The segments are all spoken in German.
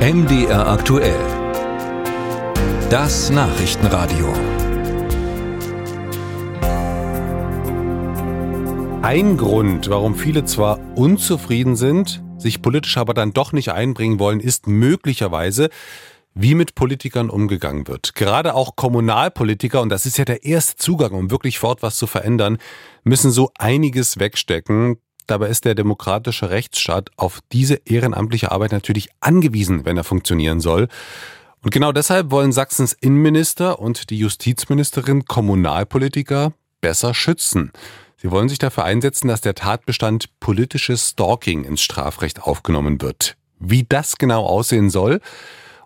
MDR aktuell. Das Nachrichtenradio. Ein Grund, warum viele zwar unzufrieden sind, sich politisch aber dann doch nicht einbringen wollen, ist möglicherweise, wie mit Politikern umgegangen wird. Gerade auch Kommunalpolitiker, und das ist ja der erste Zugang, um wirklich fort was zu verändern, müssen so einiges wegstecken. Dabei ist der demokratische Rechtsstaat auf diese ehrenamtliche Arbeit natürlich angewiesen, wenn er funktionieren soll. Und genau deshalb wollen Sachsens Innenminister und die Justizministerin Kommunalpolitiker besser schützen. Sie wollen sich dafür einsetzen, dass der Tatbestand politisches Stalking ins Strafrecht aufgenommen wird. Wie das genau aussehen soll,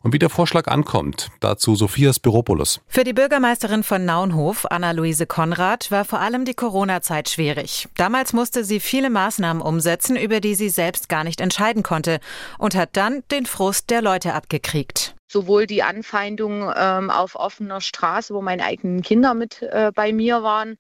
und wie der Vorschlag ankommt. Dazu Sophias Spiropoulos. Für die Bürgermeisterin von Naunhof, Anna-Luise Konrad, war vor allem die Corona-Zeit schwierig. Damals musste sie viele Maßnahmen umsetzen, über die sie selbst gar nicht entscheiden konnte und hat dann den Frust der Leute abgekriegt sowohl die Anfeindung ähm, auf offener Straße, wo meine eigenen Kinder mit äh, bei mir waren,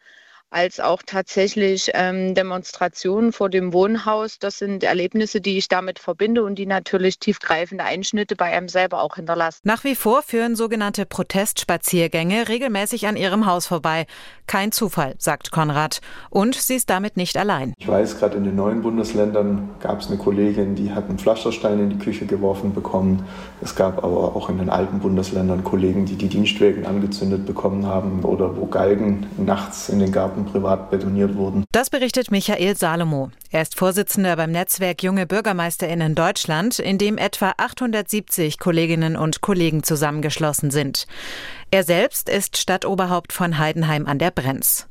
als auch tatsächlich ähm, Demonstrationen vor dem Wohnhaus. Das sind Erlebnisse, die ich damit verbinde und die natürlich tiefgreifende Einschnitte bei einem selber auch hinterlassen. Nach wie vor führen sogenannte Protestspaziergänge regelmäßig an ihrem Haus vorbei. Kein Zufall, sagt Konrad. Und sie ist damit nicht allein. Ich weiß, gerade in den neuen Bundesländern gab es eine Kollegin, die hat einen Pflasterstein in die Küche geworfen bekommen. Es gab aber auch in den alten Bundesländern Kollegen, die die Dienstwegen angezündet bekommen haben oder wo Galgen nachts in den Garten privat betoniert wurden. Das berichtet Michael Salomo. Er ist Vorsitzender beim Netzwerk Junge BürgermeisterInnen Deutschland, in dem etwa 870 Kolleginnen und Kollegen zusammengeschlossen sind. Er selbst ist Stadtoberhaupt von Heidenheim an der Brenz.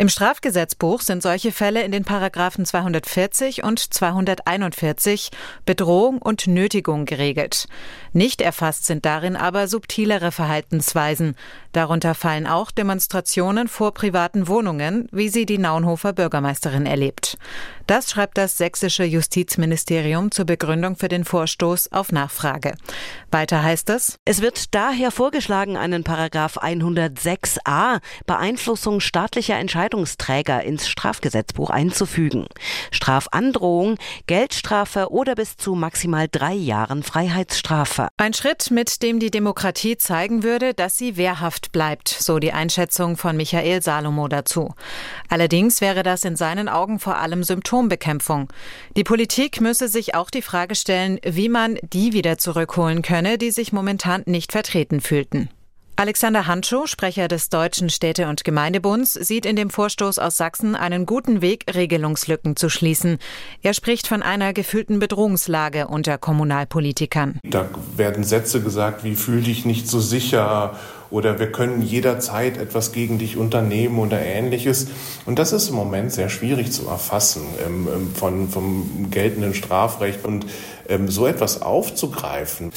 Im Strafgesetzbuch sind solche Fälle in den Paragraphen 240 und 241 Bedrohung und Nötigung geregelt. Nicht erfasst sind darin aber subtilere Verhaltensweisen. Darunter fallen auch Demonstrationen vor privaten Wohnungen, wie sie die Naunhofer Bürgermeisterin erlebt. Das schreibt das sächsische Justizministerium zur Begründung für den Vorstoß auf Nachfrage. Weiter heißt es, es wird daher vorgeschlagen, einen Paragraph 106a Beeinflussung staatlicher Entscheidungsträger ins Strafgesetzbuch einzufügen. Strafandrohung, Geldstrafe oder bis zu maximal drei Jahren Freiheitsstrafe. Ein Schritt, mit dem die Demokratie zeigen würde, dass sie wehrhaft bleibt, so die Einschätzung von Michael Salomo dazu. Allerdings wäre das in seinen Augen vor allem Symptom Symptombekämpfung. Die Politik müsse sich auch die Frage stellen, wie man die wieder zurückholen könne, die sich momentan nicht vertreten fühlten. Alexander Hantschow, Sprecher des Deutschen Städte- und Gemeindebunds, sieht in dem Vorstoß aus Sachsen einen guten Weg, Regelungslücken zu schließen. Er spricht von einer gefühlten Bedrohungslage unter Kommunalpolitikern. Da werden Sätze gesagt wie fühl dich nicht so sicher oder wir können jederzeit etwas gegen dich unternehmen oder ähnliches. Und das ist im Moment sehr schwierig zu erfassen ähm, ähm, von, vom geltenden Strafrecht. Und ähm, so etwas aufzugreifen,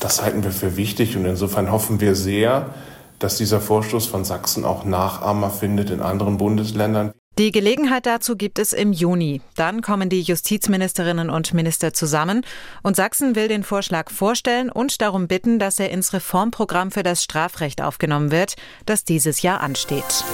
das halten wir für wichtig. Und insofern hoffen wir sehr, dass dieser Vorstoß von Sachsen auch Nachahmer findet in anderen Bundesländern. Die Gelegenheit dazu gibt es im Juni. Dann kommen die Justizministerinnen und Minister zusammen und Sachsen will den Vorschlag vorstellen und darum bitten, dass er ins Reformprogramm für das Strafrecht aufgenommen wird, das dieses Jahr ansteht.